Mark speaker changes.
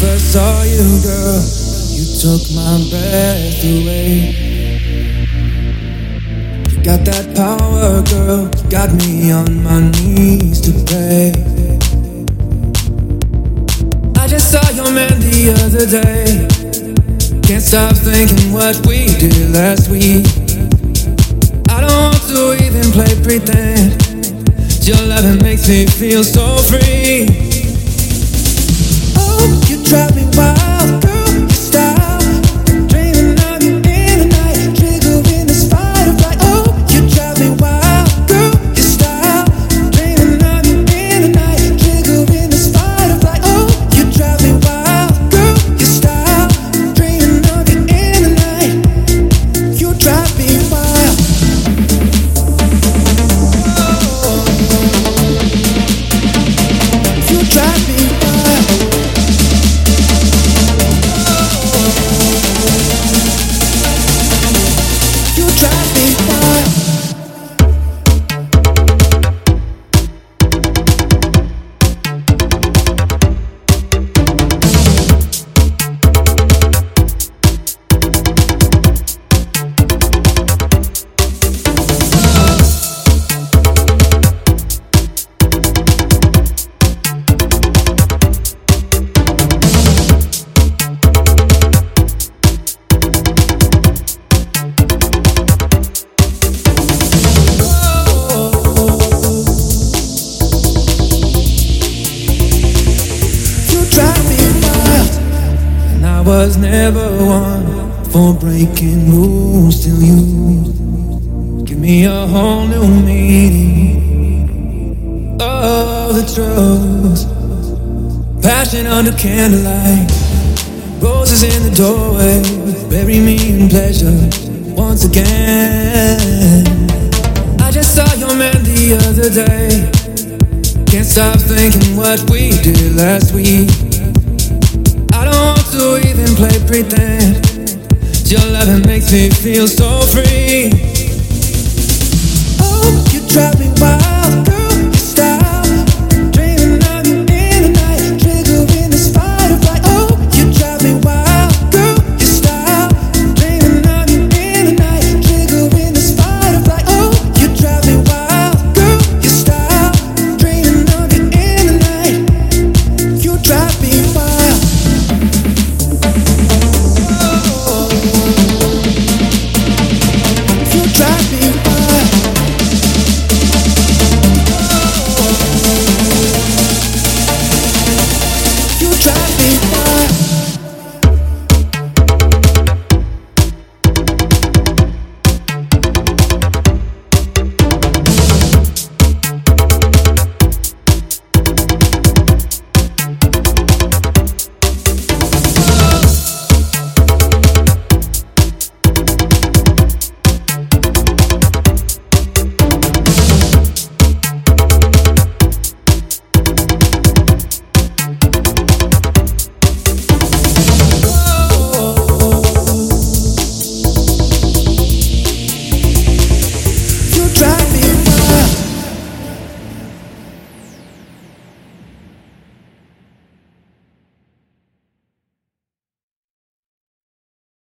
Speaker 1: first saw you, girl, you took my breath away. You got that power, girl, got me on my knees to pray. I just saw your man the other day. Can't stop thinking what we did last week. I don't want to even play pretend. Your loving makes me feel so free. Was never one for breaking rules till you give me a whole new meaning. of the truth. Passion under candlelight. Roses in the doorway. Bury me in pleasure once again. I just saw your man the other day. Can't stop thinking what we did last week. Pretend. Your loving makes me feel so free. Oh, you drive me